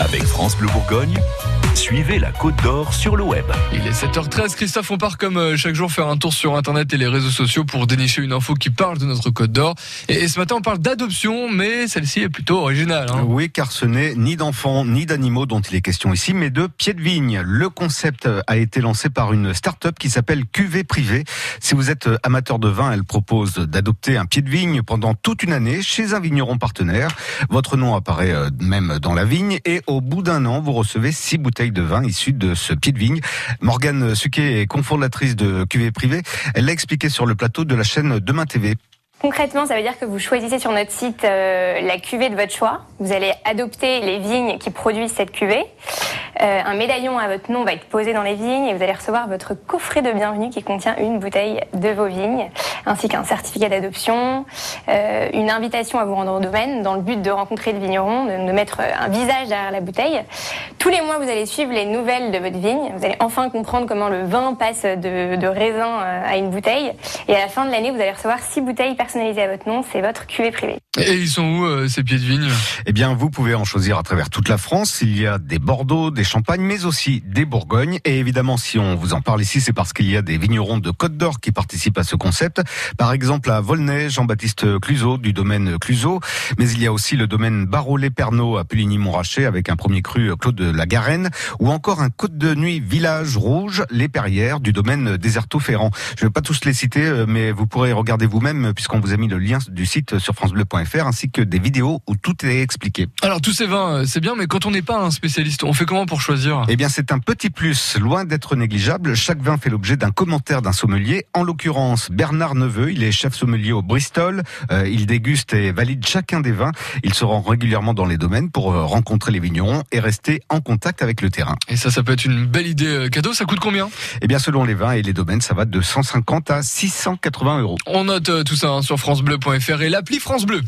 Avec France Bleu Bourgogne, suivez la Côte d'Or sur le web. Il est 7h13. Christophe, on part comme euh, chaque jour faire un tour sur Internet et les réseaux sociaux pour dénicher une info qui parle de notre Côte d'Or. Et, ce matin, on parle d'adoption, mais celle-ci est plutôt originale. Hein. Oui, car ce n'est ni d'enfants ni d'animaux dont il est question ici, mais de pieds de vigne. Le concept a été lancé par une start-up qui s'appelle QV Privé. Si vous êtes amateur de vin, elle propose d'adopter un pied de vigne pendant toute une année chez un vigneron partenaire. Votre nom apparaît euh, même dans la vigne et au bout d'un an, vous recevez six bouteilles de vin issues de ce pied de vigne. Morgane Suquet est cofondatrice de QV Privé. Elle l'a expliqué sur le plateau de la chaîne Demain TV. Concrètement, ça veut dire que vous choisissez sur notre site euh, la cuvée de votre choix. Vous allez adopter les vignes qui produisent cette cuvée. Euh, un médaillon à votre nom va être posé dans les vignes et vous allez recevoir votre coffret de bienvenue qui contient une bouteille de vos vignes, ainsi qu'un certificat d'adoption, euh, une invitation à vous rendre au domaine dans le but de rencontrer le vigneron, de, mettre un visage derrière la bouteille. Tous les mois, vous allez suivre les nouvelles de votre vigne. Vous allez enfin comprendre comment le vin passe de, de raisin à une bouteille. Et à la fin de l'année, vous allez recevoir six bouteilles personnalisées à votre nom. C'est votre cuvée privée. Et ils sont où euh, ces pieds de vigne? Eh bien, vous pouvez en choisir à travers toute la France. Il y a des Bordeaux, des Champagne, mais aussi des Bourgognes. Et évidemment, si on vous en parle ici, c'est parce qu'il y a des vignerons de Côte d'Or qui participent à ce concept. Par exemple, à Volnay, Jean-Baptiste Cluseau du domaine Cluseau. Mais il y a aussi le domaine Barreau-les-Pernot à Puligny-Montrachet avec un premier cru Claude de la Garenne. Ou encore un Côte de Nuit Village Rouge, les Perrières du domaine Déserto-Ferrand. Je ne vais pas tous les citer, euh, mais vous pourrez regarder vous-même puisqu'on vous a mis le lien du site sur francebleu.fr ainsi que des vidéos où tout est expliqué. Alors tous ces vins, euh, c'est bien, mais quand on n'est pas un spécialiste, on fait comment pour choisir? Eh bien, c'est un petit plus, loin d'être négligeable. Chaque vin fait l'objet d'un commentaire d'un sommelier. En l'occurrence, Bernard Neveu, il est chef sommelier au Bristol. Euh, il déguste et valide chacun des vins. Il se rend régulièrement dans les domaines pour euh, rencontrer les vignerons et rester en contact avec le terrain. Et ça, ça peut être une belle idée cadeau. Ça coûte combien? Eh bien, selon les vins et les domaines, ça va de 150 à 680 euros. On note tout ça hein, sur francebleu.fr et l'appli France Bleu.